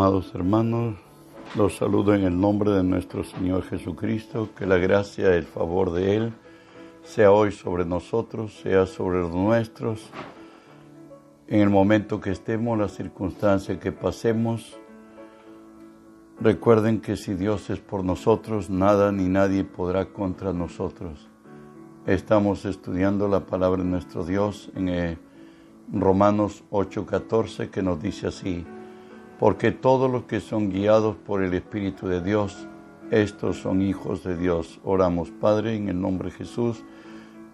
Amados hermanos, los saludo en el nombre de nuestro Señor Jesucristo, que la gracia y el favor de Él sea hoy sobre nosotros, sea sobre los nuestros, en el momento que estemos, la circunstancia que pasemos. Recuerden que si Dios es por nosotros, nada ni nadie podrá contra nosotros. Estamos estudiando la palabra de nuestro Dios en eh, Romanos 8:14 que nos dice así porque todos los que son guiados por el Espíritu de Dios, estos son hijos de Dios. Oramos, Padre, en el nombre de Jesús,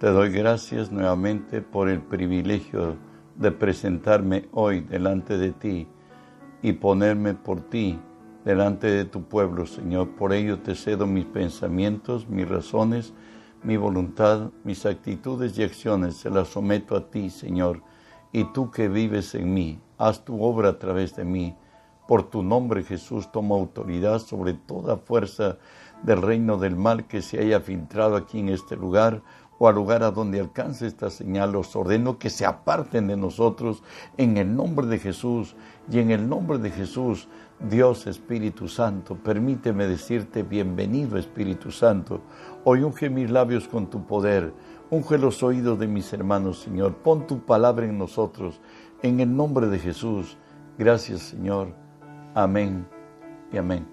te doy gracias nuevamente por el privilegio de presentarme hoy delante de ti y ponerme por ti delante de tu pueblo, Señor. Por ello te cedo mis pensamientos, mis razones, mi voluntad, mis actitudes y acciones. Se las someto a ti, Señor. Y tú que vives en mí, haz tu obra a través de mí por tu nombre, Jesús, toma autoridad sobre toda fuerza del reino del mal que se haya filtrado aquí en este lugar o al lugar a donde alcance esta señal. Los ordeno que se aparten de nosotros en el nombre de Jesús y en el nombre de Jesús. Dios Espíritu Santo, permíteme decirte bienvenido Espíritu Santo. Hoy unge mis labios con tu poder, unge los oídos de mis hermanos, Señor. Pon tu palabra en nosotros, en el nombre de Jesús. Gracias, Señor. Amén y amén.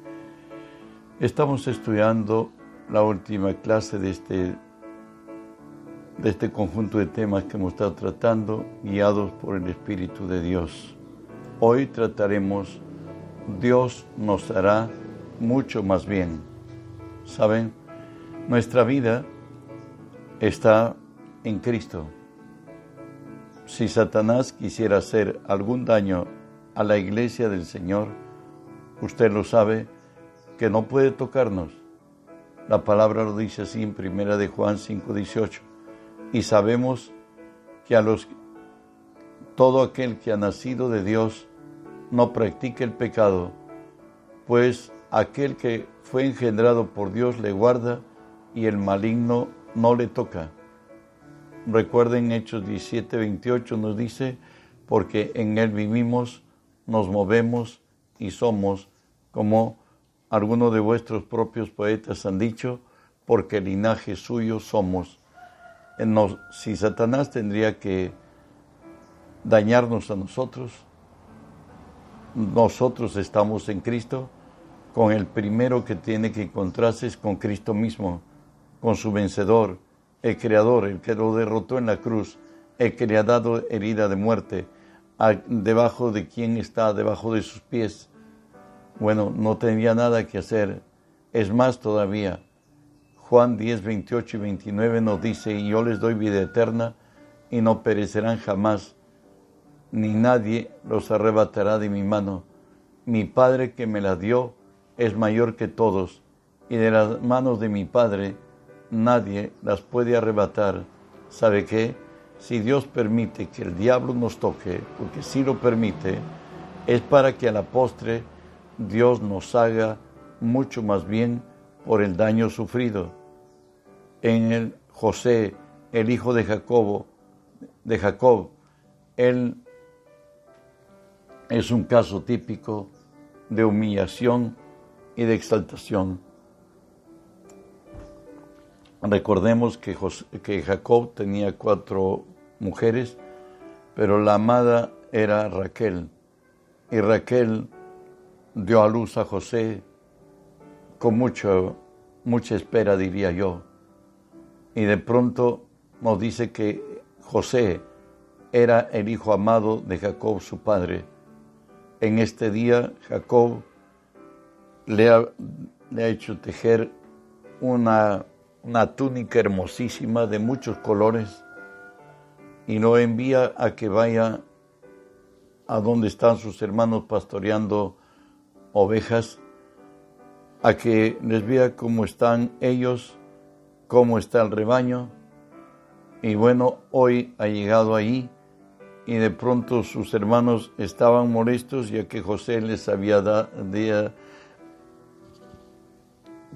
Estamos estudiando la última clase de este, de este conjunto de temas que hemos estado tratando, guiados por el Espíritu de Dios. Hoy trataremos Dios nos hará mucho más bien. ¿Saben? Nuestra vida está en Cristo. Si Satanás quisiera hacer algún daño a la iglesia del Señor, usted lo sabe, que no puede tocarnos. La palabra lo dice así en primera de Juan 5:18. Y sabemos que a los todo aquel que ha nacido de Dios no practica el pecado, pues aquel que fue engendrado por Dios le guarda y el maligno no le toca. Recuerden Hechos 17:28 nos dice, porque en él vivimos, nos movemos y somos como algunos de vuestros propios poetas han dicho, porque linaje suyo somos. si Satanás tendría que dañarnos a nosotros, nosotros estamos en Cristo, con el primero que tiene que encontrarse es con Cristo mismo, con su vencedor, el Creador, el que lo derrotó en la cruz, el que le ha dado herida de muerte, debajo de quien está, debajo de sus pies, bueno, no tenía nada que hacer. Es más todavía, Juan 10, 28 y 29 nos dice, y yo les doy vida eterna y no perecerán jamás, ni nadie los arrebatará de mi mano. Mi Padre que me la dio es mayor que todos, y de las manos de mi Padre nadie las puede arrebatar. ¿Sabe qué? Si Dios permite que el diablo nos toque, porque si lo permite, es para que a la postre Dios nos haga mucho más bien por el daño sufrido. En el José, el hijo de Jacobo, de Jacob, él es un caso típico de humillación y de exaltación. Recordemos que, que Jacob tenía cuatro mujeres, pero la amada era Raquel. Y Raquel dio a luz a José con mucho, mucha espera, diría yo. Y de pronto nos dice que José era el hijo amado de Jacob, su padre. En este día Jacob le ha, le ha hecho tejer una, una túnica hermosísima de muchos colores y lo envía a que vaya a donde están sus hermanos pastoreando ovejas, a que les vea cómo están ellos, cómo está el rebaño. Y bueno, hoy ha llegado ahí y de pronto sus hermanos estaban molestos ya que José les había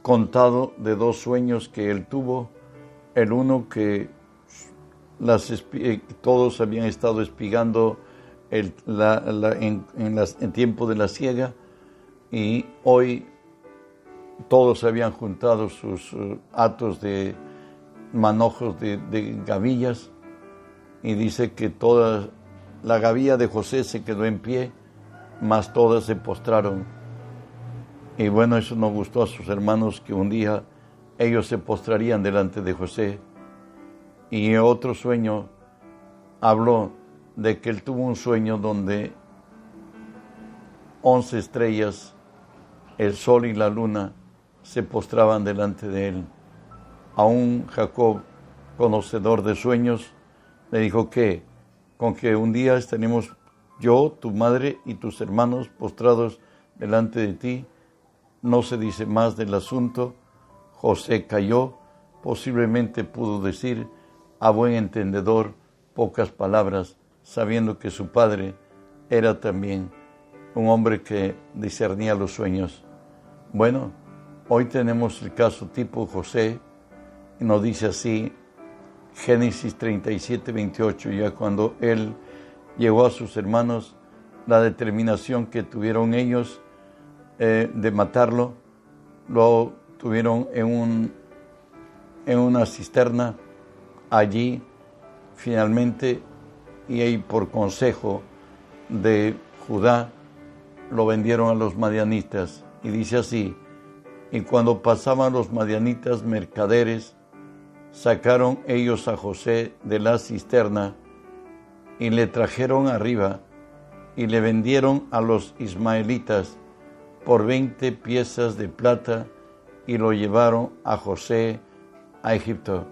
contado de dos sueños que él tuvo. El uno que las, eh, todos habían estado espigando el, en, en tiempo de la siega y hoy todos habían juntado sus uh, atos de manojos de, de gavillas y dice que toda la gavilla de José se quedó en pie, mas todas se postraron. Y bueno, eso no gustó a sus hermanos que un día ellos se postrarían delante de José. Y otro sueño habló de que él tuvo un sueño donde once estrellas, el sol y la luna, se postraban delante de él. Aún Jacob, conocedor de sueños, le dijo que con que un día estaremos yo, tu madre y tus hermanos postrados delante de ti, no se dice más del asunto. José cayó, posiblemente pudo decir a buen entendedor pocas palabras, sabiendo que su padre era también un hombre que discernía los sueños. Bueno, hoy tenemos el caso tipo José, y nos dice así Génesis 37, 28, ya cuando él llegó a sus hermanos, la determinación que tuvieron ellos eh, de matarlo, lo tuvieron en, un, en una cisterna allí finalmente y ahí por consejo de Judá lo vendieron a los madianitas y dice así, y cuando pasaban los madianitas mercaderes, sacaron ellos a José de la cisterna y le trajeron arriba y le vendieron a los ismaelitas por veinte piezas de plata y lo llevaron a José a Egipto.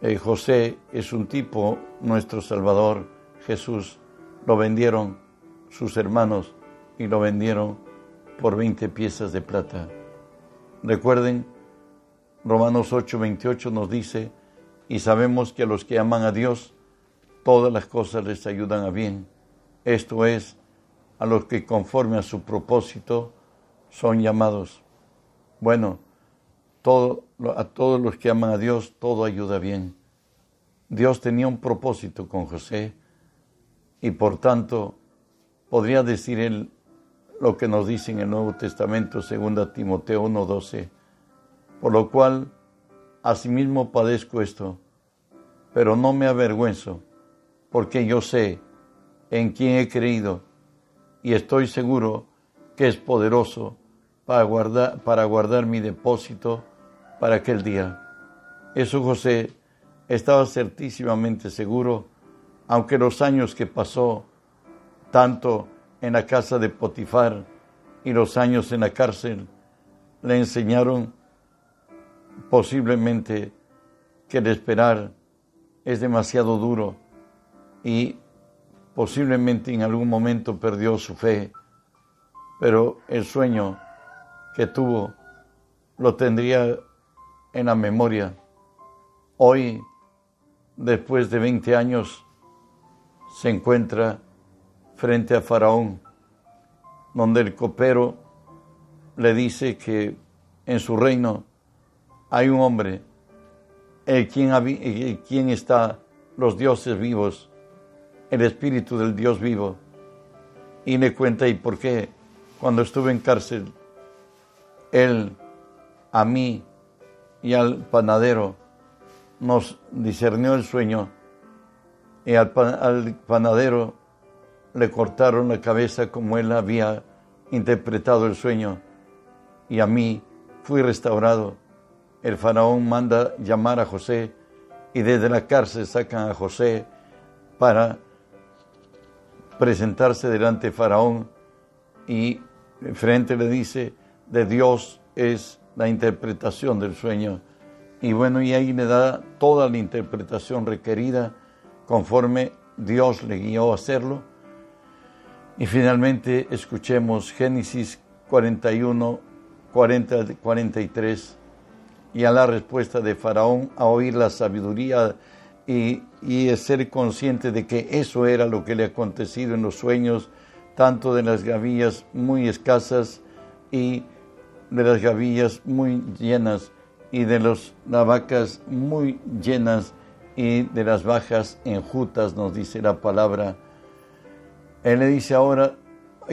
Eh, José es un tipo, nuestro Salvador Jesús, lo vendieron sus hermanos y lo vendieron por veinte piezas de plata. Recuerden Romanos 8, 28 nos dice, y sabemos que a los que aman a Dios, todas las cosas les ayudan a bien. Esto es, a los que conforme a su propósito son llamados. Bueno, a todos los que aman a Dios, todo ayuda bien. Dios tenía un propósito con José y por tanto podría decir él lo que nos dice en el Nuevo Testamento, 2 Timoteo 1:12 por lo cual asimismo padezco esto, pero no me avergüenzo, porque yo sé en quién he creído y estoy seguro que es poderoso para guardar, para guardar mi depósito para aquel día. Eso José estaba certísimamente seguro, aunque los años que pasó, tanto en la casa de Potifar y los años en la cárcel, le enseñaron posiblemente que el esperar es demasiado duro y posiblemente en algún momento perdió su fe, pero el sueño que tuvo lo tendría en la memoria. Hoy, después de 20 años, se encuentra frente a Faraón, donde el copero le dice que en su reino hay un hombre en quien, quien está los dioses vivos, el espíritu del Dios vivo. Y le cuenta, ¿y por qué? Cuando estuve en cárcel, él a mí y al panadero nos discernió el sueño y al, al panadero le cortaron la cabeza como él había interpretado el sueño y a mí fui restaurado el faraón manda llamar a José y desde la cárcel sacan a José para presentarse delante de faraón y frente le dice, de Dios es la interpretación del sueño. Y bueno, y ahí le da toda la interpretación requerida conforme Dios le guió a hacerlo. Y finalmente escuchemos Génesis 41, 40, 43 y a la respuesta de Faraón a oír la sabiduría y, y ser consciente de que eso era lo que le ha acontecido en los sueños, tanto de las gavillas muy escasas y de las gavillas muy llenas y de las vacas muy llenas y de las bajas enjutas, nos dice la palabra. Él le dice ahora,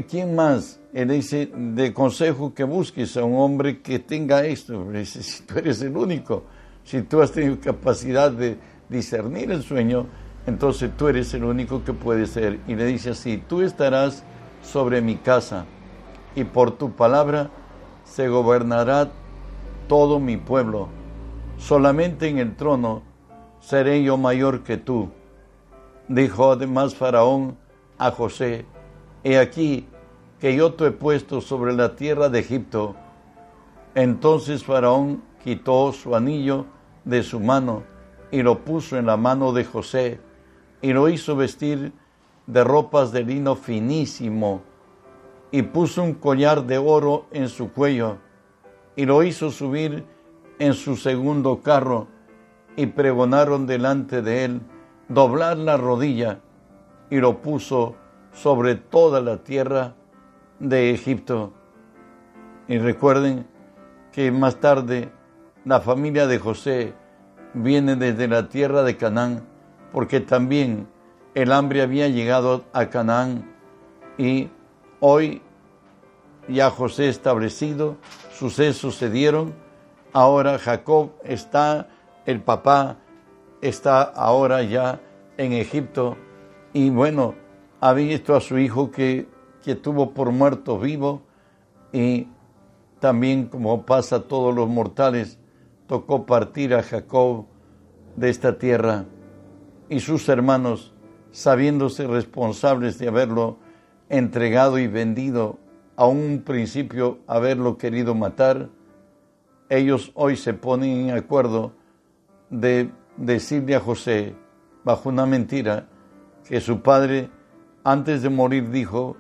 ¿quién más él dice, de consejo que busques a un hombre que tenga esto. Dice, si tú eres el único, si tú has tenido capacidad de discernir el sueño, entonces tú eres el único que puede ser. Y le dice así, tú estarás sobre mi casa y por tu palabra se gobernará todo mi pueblo. Solamente en el trono seré yo mayor que tú. Dijo además Faraón a José, he aquí que yo te he puesto sobre la tierra de Egipto. Entonces Faraón quitó su anillo de su mano y lo puso en la mano de José y lo hizo vestir de ropas de lino finísimo y puso un collar de oro en su cuello y lo hizo subir en su segundo carro y pregonaron delante de él doblar la rodilla y lo puso sobre toda la tierra de Egipto. Y recuerden que más tarde la familia de José viene desde la tierra de Canaán, porque también el hambre había llegado a Canaán y hoy ya José establecido, sucesos se dieron, ahora Jacob está, el papá está ahora ya en Egipto y bueno, ha visto a su hijo que, que tuvo por muerto vivo y también como pasa a todos los mortales, tocó partir a Jacob de esta tierra y sus hermanos, sabiéndose responsables de haberlo entregado y vendido a un principio haberlo querido matar, ellos hoy se ponen en acuerdo de decirle a José, bajo una mentira, que su padre antes de morir dijo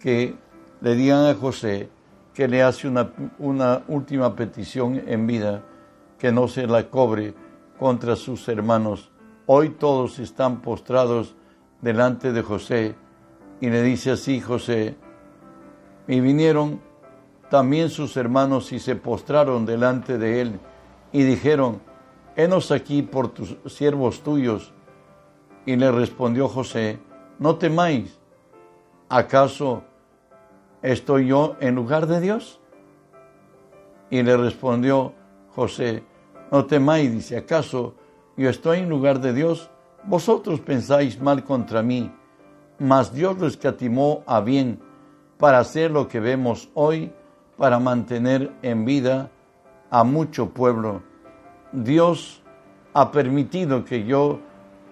que le digan a José que le hace una, una última petición en vida, que no se la cobre contra sus hermanos. Hoy todos están postrados delante de José y le dice así José, y vinieron también sus hermanos y se postraron delante de él y dijeron, Henos aquí por tus siervos tuyos. Y le respondió José, no temáis, ¿acaso estoy yo en lugar de Dios? Y le respondió José, no temáis, dice, ¿acaso yo estoy en lugar de Dios? Vosotros pensáis mal contra mí, mas Dios lo escatimó a bien para hacer lo que vemos hoy, para mantener en vida a mucho pueblo. Dios ha permitido que yo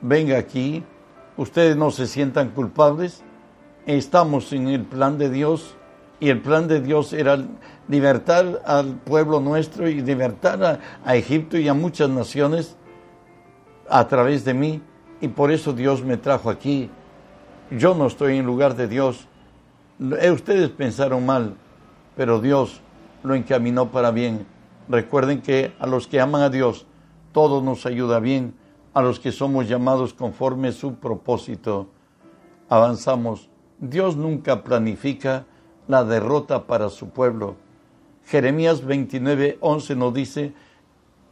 venga aquí, ustedes no se sientan culpables, estamos en el plan de Dios y el plan de Dios era libertar al pueblo nuestro y libertar a, Egipto y a muchas naciones a través de mí y por eso Dios me trajo aquí. Yo no estoy en lugar de Dios, eh, ustedes pensaron mal, pero Dios lo encaminó para bien. Recuerden que a los que aman a Dios, todo nos ayuda bien, a los que somos llamados conforme su propósito. Avanzamos. Dios nunca planifica la derrota para su pueblo. Jeremías 29, 11 nos dice,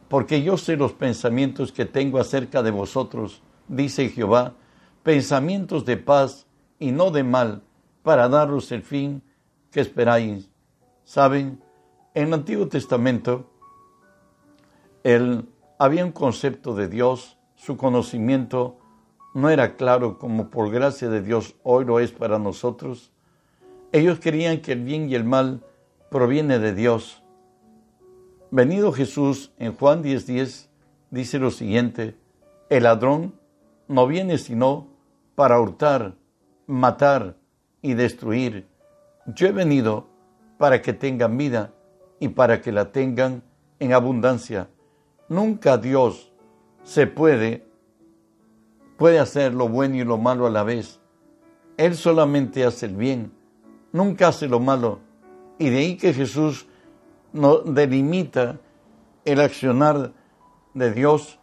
porque yo sé los pensamientos que tengo acerca de vosotros, dice Jehová, pensamientos de paz y no de mal, para daros el fin que esperáis. Saben, en el Antiguo Testamento el, había un concepto de Dios, su conocimiento no era claro como por gracia de Dios hoy lo es para nosotros. Ellos creían que el bien y el mal proviene de Dios. Venido Jesús en Juan 10:10 10, dice lo siguiente, el ladrón no viene sino para hurtar, matar y destruir. Yo he venido para que tengan vida y para que la tengan en abundancia. Nunca Dios se puede, puede hacer lo bueno y lo malo a la vez. Él solamente hace el bien, nunca hace lo malo. Y de ahí que Jesús no delimita el accionar de Dios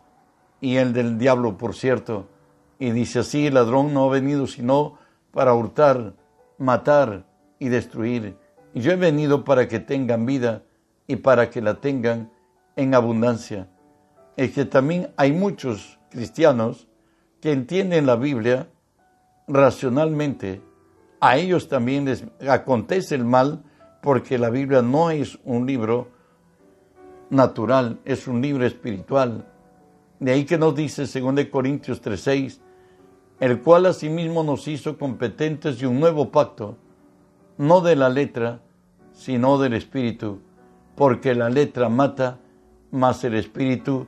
y el del diablo, por cierto. Y dice así, el ladrón no ha venido sino para hurtar, matar y destruir. Y yo he venido para que tengan vida y para que la tengan en abundancia. Es que también hay muchos cristianos que entienden la Biblia racionalmente a ellos también les acontece el mal porque la Biblia no es un libro natural, es un libro espiritual. De ahí que nos dice 2 Corintios 3:6, el cual asimismo nos hizo competentes de un nuevo pacto, no de la letra, sino del espíritu, porque la letra mata, mas el espíritu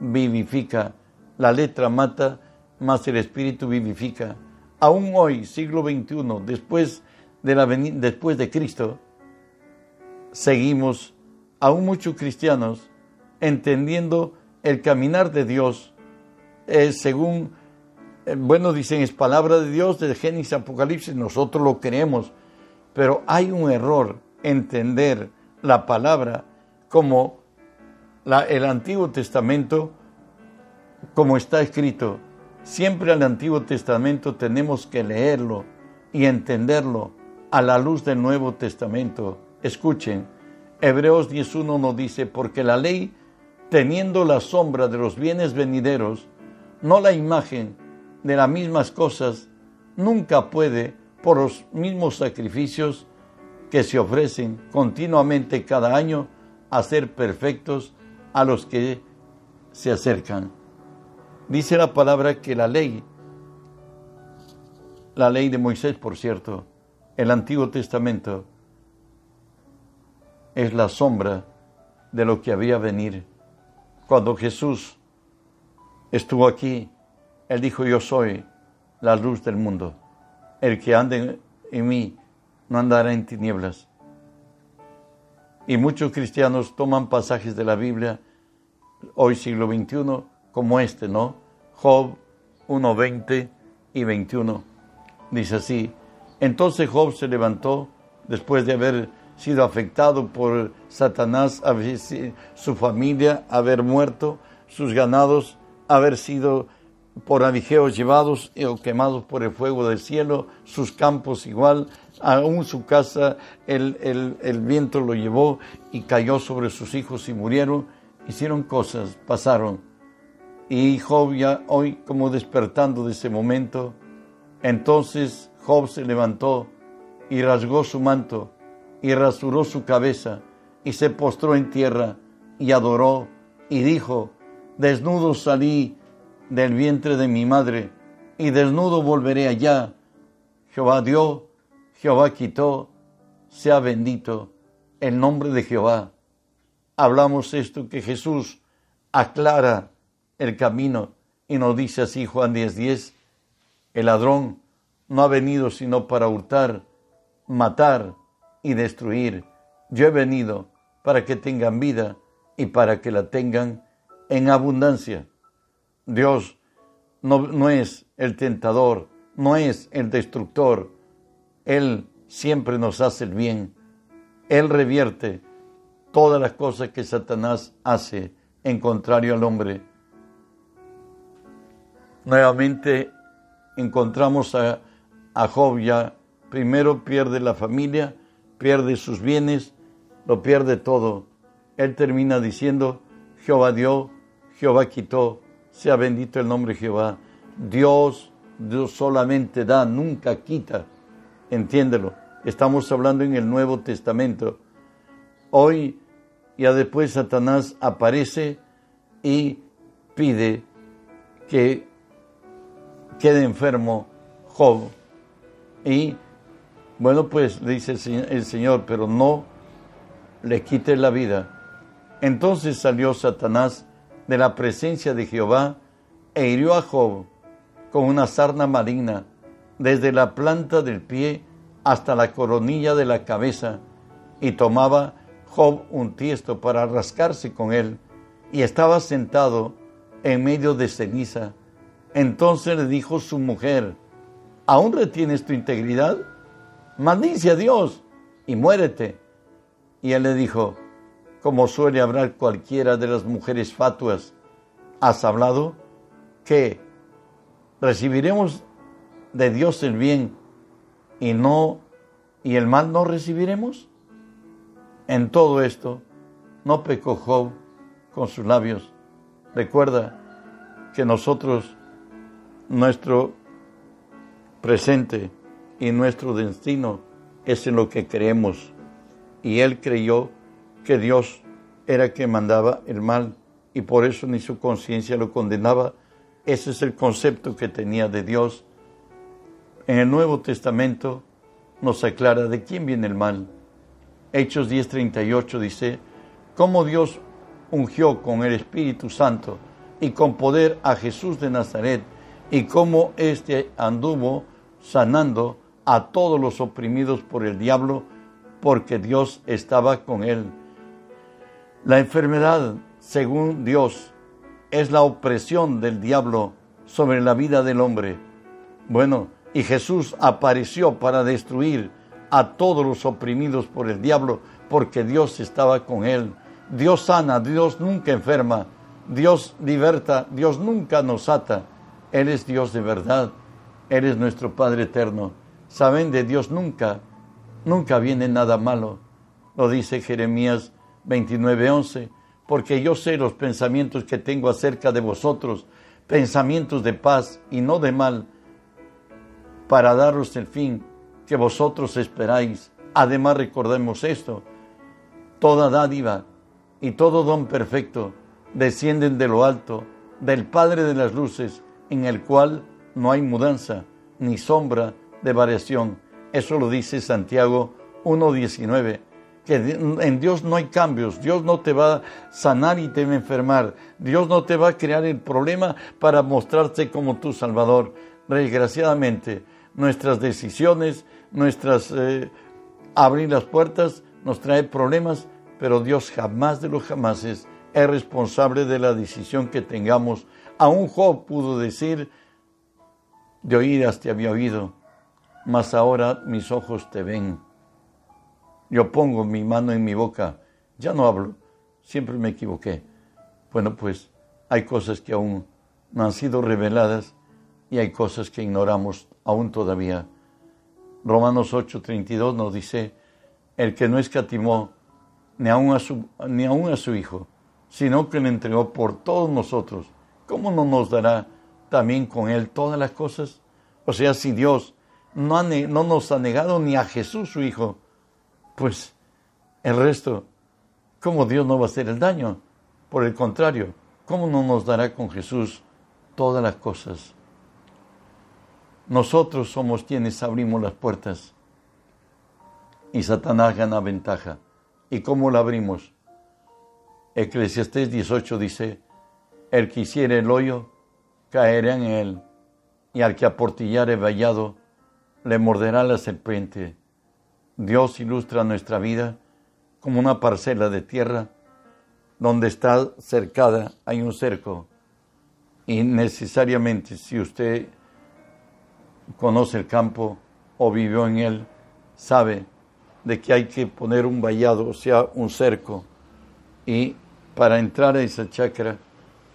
vivifica. La letra mata, mas el espíritu vivifica. Aún hoy, siglo XXI, después de, la, después de Cristo, seguimos, aún muchos cristianos, entendiendo el caminar de Dios, eh, según, eh, bueno, dicen, es palabra de Dios, de Génesis, Apocalipsis, nosotros lo creemos, pero hay un error entender la palabra como el Antiguo Testamento, como está escrito. Siempre al Antiguo Testamento tenemos que leerlo y entenderlo a la luz del Nuevo Testamento. Escuchen, Hebreos 10.1 nos dice, porque la ley, teniendo la sombra de los bienes venideros, no la imagen de las mismas cosas, nunca puede, por los mismos sacrificios que se ofrecen continuamente cada año, hacer perfectos a los que se acercan. Dice la palabra que la ley, la ley de Moisés, por cierto, el Antiguo Testamento, es la sombra de lo que había venir. Cuando Jesús estuvo aquí, Él dijo, yo soy la luz del mundo. El que ande en mí no andará en tinieblas. Y muchos cristianos toman pasajes de la Biblia, hoy siglo XXI, como este, ¿no? Job 1, 20 y 21. Dice así, entonces Job se levantó después de haber sido afectado por Satanás, su familia haber muerto, sus ganados haber sido por abigeos llevados o quemados por el fuego del cielo, sus campos igual, aún su casa el, el, el viento lo llevó y cayó sobre sus hijos y murieron, hicieron cosas, pasaron. Y Job ya hoy como despertando de ese momento, entonces Job se levantó y rasgó su manto y rasuró su cabeza y se postró en tierra y adoró y dijo, desnudo salí del vientre de mi madre y desnudo volveré allá. Jehová dio, Jehová quitó, sea bendito el nombre de Jehová. Hablamos esto que Jesús aclara el camino y nos dice así Juan 10:10, 10, el ladrón no ha venido sino para hurtar, matar y destruir. Yo he venido para que tengan vida y para que la tengan en abundancia. Dios no, es el tentador, no es el destructor. Él siempre nos hace el bien. Él revierte todas las cosas que Satanás hace en contrario al hombre. Nuevamente encontramos a, a Job ya, primero pierde la familia, pierde sus bienes, lo pierde todo. Él termina diciendo, Jehová dio, Jehová quitó, sea bendito el nombre de Jehová. Dios, Dios solamente da, nunca quita. Entiéndelo. Estamos hablando en el Nuevo Testamento. Hoy, ya después Satanás aparece y pide que quede enfermo Job. Y bueno, pues dice el Señor, pero no le quite la vida. Entonces salió Satanás de la presencia de Jehová e hirió a Job con una sarna maligna, desde la planta del pie hasta la coronilla de la cabeza, y tomaba Job un tiesto para rascarse con él, y estaba sentado en medio de ceniza. Entonces le dijo su mujer, ¿aún retienes tu integridad? maldice a Dios y muérete. Y él le dijo, como suele hablar cualquiera de las mujeres fatuas, ¿has hablado que recibiremos de Dios el bien y no y el mal no recibiremos? En todo esto no pecó Job con sus labios. Recuerda que nosotros, nuestro presente, y nuestro destino es en lo que creemos. Y él creyó que Dios era quien mandaba el mal y por eso ni su conciencia lo condenaba. Ese es el concepto que tenía de Dios. En el Nuevo Testamento nos aclara de quién viene el mal. Hechos 10:38 dice, cómo Dios ungió con el Espíritu Santo y con poder a Jesús de Nazaret y cómo éste anduvo sanando a todos los oprimidos por el diablo, porque Dios estaba con él. La enfermedad, según Dios, es la opresión del diablo sobre la vida del hombre. Bueno, y Jesús apareció para destruir a todos los oprimidos por el diablo, porque Dios estaba con él. Dios sana, Dios nunca enferma, Dios liberta, Dios nunca nos ata. Él es Dios de verdad, Él es nuestro Padre eterno. Saben de Dios nunca, nunca viene nada malo. Lo dice Jeremías 29:11, porque yo sé los pensamientos que tengo acerca de vosotros, pensamientos de paz y no de mal, para daros el fin que vosotros esperáis. Además recordemos esto, toda dádiva y todo don perfecto descienden de lo alto, del Padre de las Luces, en el cual no hay mudanza ni sombra de variación. Eso lo dice Santiago 1.19, que en Dios no hay cambios, Dios no te va a sanar y te va a enfermar, Dios no te va a crear el problema para mostrarse como tu Salvador. Desgraciadamente, nuestras decisiones, nuestras eh, abrir las puertas nos trae problemas, pero Dios jamás de los jamases es responsable de la decisión que tengamos. Aún Job pudo decir, de oídas te había oído, mas ahora mis ojos te ven. Yo pongo mi mano en mi boca, ya no hablo, siempre me equivoqué. Bueno, pues hay cosas que aún no han sido reveladas y hay cosas que ignoramos aún todavía. Romanos 8:32 nos dice, el que no escatimó ni aún a su, ni aún a su Hijo, sino que le entregó por todos nosotros, ¿cómo no nos dará también con Él todas las cosas? O sea, si Dios no, no nos ha negado ni a Jesús su Hijo, pues el resto, ¿cómo Dios no va a hacer el daño? Por el contrario, ¿cómo no nos dará con Jesús todas las cosas? Nosotros somos quienes abrimos las puertas y Satanás gana ventaja. ¿Y cómo la abrimos? Eclesiastés 18 dice, el que hiciere el hoyo, caerá en él, y al que aportillare vallado, le morderá la serpiente. Dios ilustra nuestra vida como una parcela de tierra donde está cercada, hay un cerco. Y necesariamente si usted conoce el campo o vivió en él, sabe de que hay que poner un vallado, o sea, un cerco y para entrar a esa chacra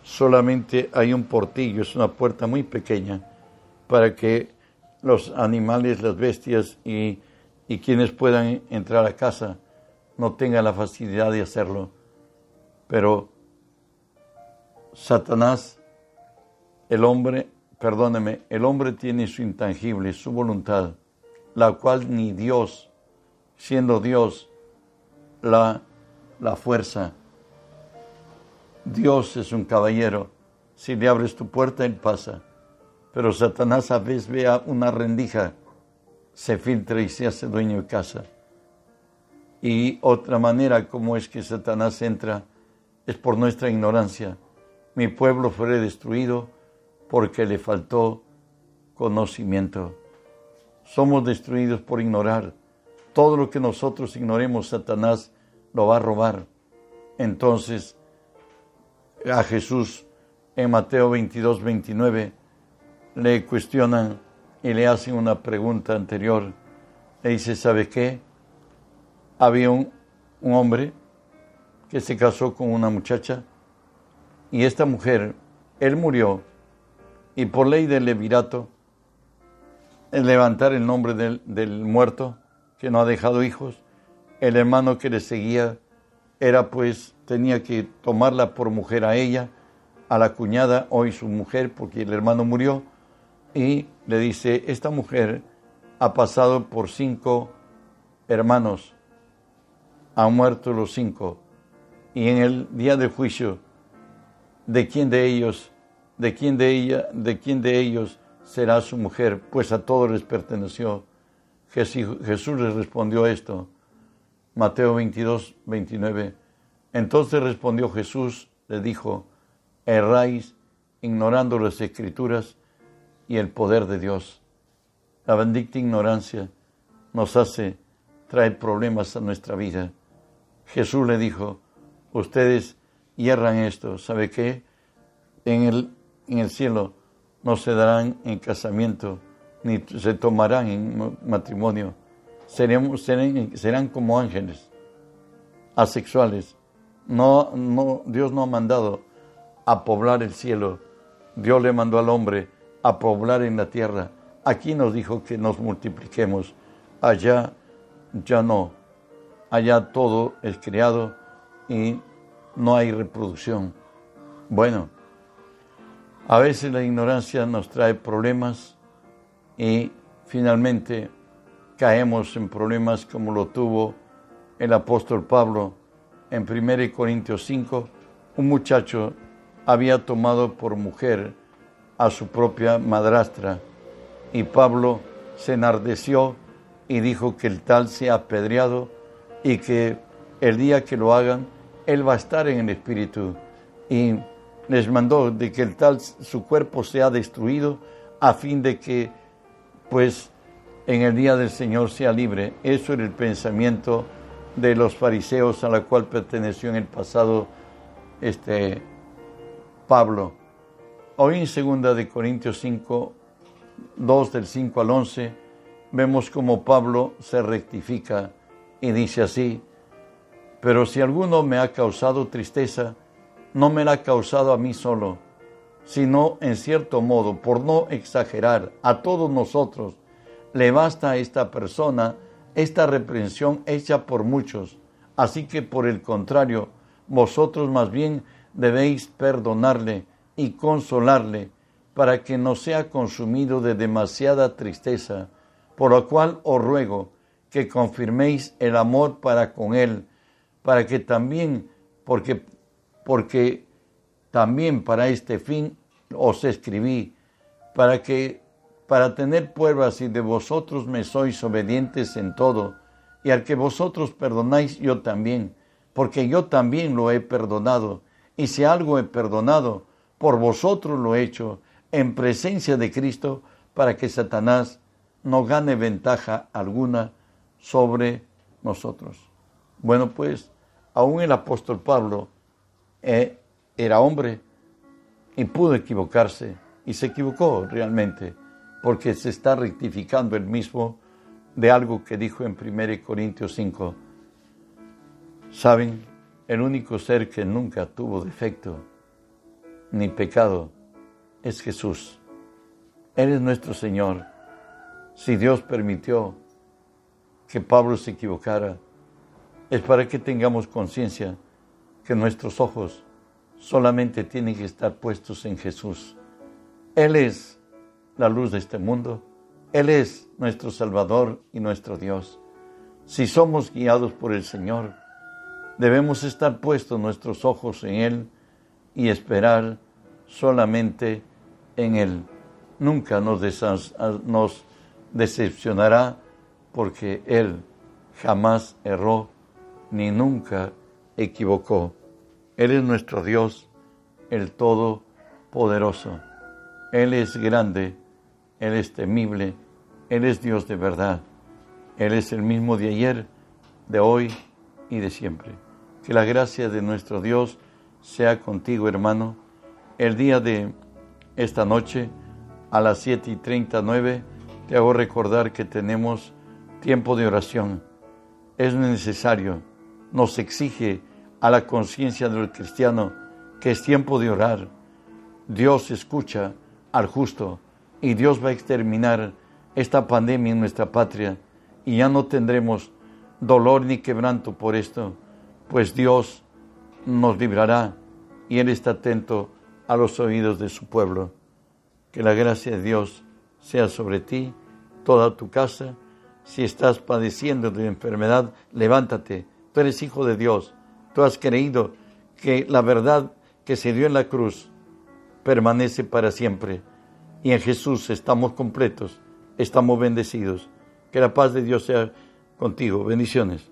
solamente hay un portillo, es una puerta muy pequeña para que los animales, las bestias y, y quienes puedan entrar a casa no tengan la facilidad de hacerlo. Pero Satanás, el hombre, perdóneme, el hombre tiene su intangible, su voluntad, la cual ni Dios, siendo Dios, la, la fuerza, Dios es un caballero. Si le abres tu puerta, Él pasa. Pero Satanás a veces vea una rendija, se filtra y se hace dueño de casa. Y otra manera como es que Satanás entra es por nuestra ignorancia. Mi pueblo fue destruido porque le faltó conocimiento. Somos destruidos por ignorar. Todo lo que nosotros ignoremos, Satanás lo va a robar. Entonces, a Jesús en Mateo 22, 29, le cuestionan y le hacen una pregunta anterior. Le dice, ¿sabe qué? Había un, un hombre que se casó con una muchacha y esta mujer, él murió y por ley del levirato, levantar el nombre del, del muerto que no ha dejado hijos, el hermano que le seguía era pues tenía que tomarla por mujer a ella, a la cuñada, hoy su mujer, porque el hermano murió, y le dice, esta mujer ha pasado por cinco hermanos, han muerto los cinco, y en el día del juicio, ¿de quién de ellos, de quién de ella, de quién de ellos será su mujer? Pues a todos les perteneció. Jesús les respondió esto. Mateo 22, 29. Entonces respondió Jesús, le dijo, erráis ignorando las escrituras y el poder de Dios. La bendita ignorancia nos hace traer problemas a nuestra vida. Jesús le dijo, ustedes hierran esto, ¿sabe qué? En el, en el cielo no se darán en casamiento, ni se tomarán en matrimonio. Seremos, serán, como ángeles, asexuales. No, no, Dios no ha mandado a poblar el cielo. Dios le mandó al hombre a poblar en la tierra. Aquí nos dijo que nos multipliquemos. Allá ya no. Allá todo es creado y no hay reproducción. Bueno, a veces la ignorancia nos trae problemas y finalmente caemos en problemas como lo tuvo el apóstol Pablo en 1 Corintios 5. Un muchacho había tomado por mujer a su propia madrastra y Pablo se enardeció y dijo que el tal sea apedreado y que el día que lo hagan, él va a estar en el Espíritu. Y les mandó de que el tal su cuerpo sea destruido a fin de que, pues, en el día del Señor sea libre. Eso era el pensamiento de los fariseos a la cual perteneció en el pasado este Pablo. Hoy en segunda de Corintios 5, 2 del 5 al 11, vemos como Pablo se rectifica y dice así, pero si alguno me ha causado tristeza, no me la ha causado a mí solo, sino en cierto modo, por no exagerar, a todos nosotros le basta a esta persona esta reprensión hecha por muchos. Así que por el contrario, vosotros más bien debéis perdonarle y consolarle para que no sea consumido de demasiada tristeza, por lo cual os ruego que confirméis el amor para con él, para que también, porque, porque también para este fin os escribí, para que, para tener pruebas y de vosotros me sois obedientes en todo, y al que vosotros perdonáis yo también, porque yo también lo he perdonado, y si algo he perdonado, por vosotros lo he hecho en presencia de Cristo, para que Satanás no gane ventaja alguna sobre nosotros. Bueno, pues aún el apóstol Pablo eh, era hombre y pudo equivocarse, y se equivocó realmente, porque se está rectificando el mismo de algo que dijo en 1 Corintios 5. ¿Saben? El único ser que nunca tuvo defecto ni pecado es Jesús. Él es nuestro Señor. Si Dios permitió que Pablo se equivocara, es para que tengamos conciencia que nuestros ojos solamente tienen que estar puestos en Jesús. Él es la luz de este mundo. Él es nuestro Salvador y nuestro Dios. Si somos guiados por el Señor, Debemos estar puestos nuestros ojos en Él y esperar solamente en Él. Nunca nos, nos decepcionará porque Él jamás erró ni nunca equivocó. Él es nuestro Dios, el Todopoderoso. Él es grande, Él es temible, Él es Dios de verdad. Él es el mismo de ayer, de hoy y de siempre. Que la gracia de nuestro Dios sea contigo, hermano. El día de esta noche, a las 7 y 39, te hago recordar que tenemos tiempo de oración. Es necesario, nos exige a la conciencia del cristiano que es tiempo de orar. Dios escucha al justo y Dios va a exterminar esta pandemia en nuestra patria y ya no tendremos dolor ni quebranto por esto pues Dios nos librará y Él está atento a los oídos de su pueblo. Que la gracia de Dios sea sobre ti toda tu casa. Si estás padeciendo de enfermedad, levántate. Tú eres hijo de Dios. Tú has creído que la verdad que se dio en la cruz permanece para siempre. Y en Jesús estamos completos, estamos bendecidos. Que la paz de Dios sea contigo. Bendiciones.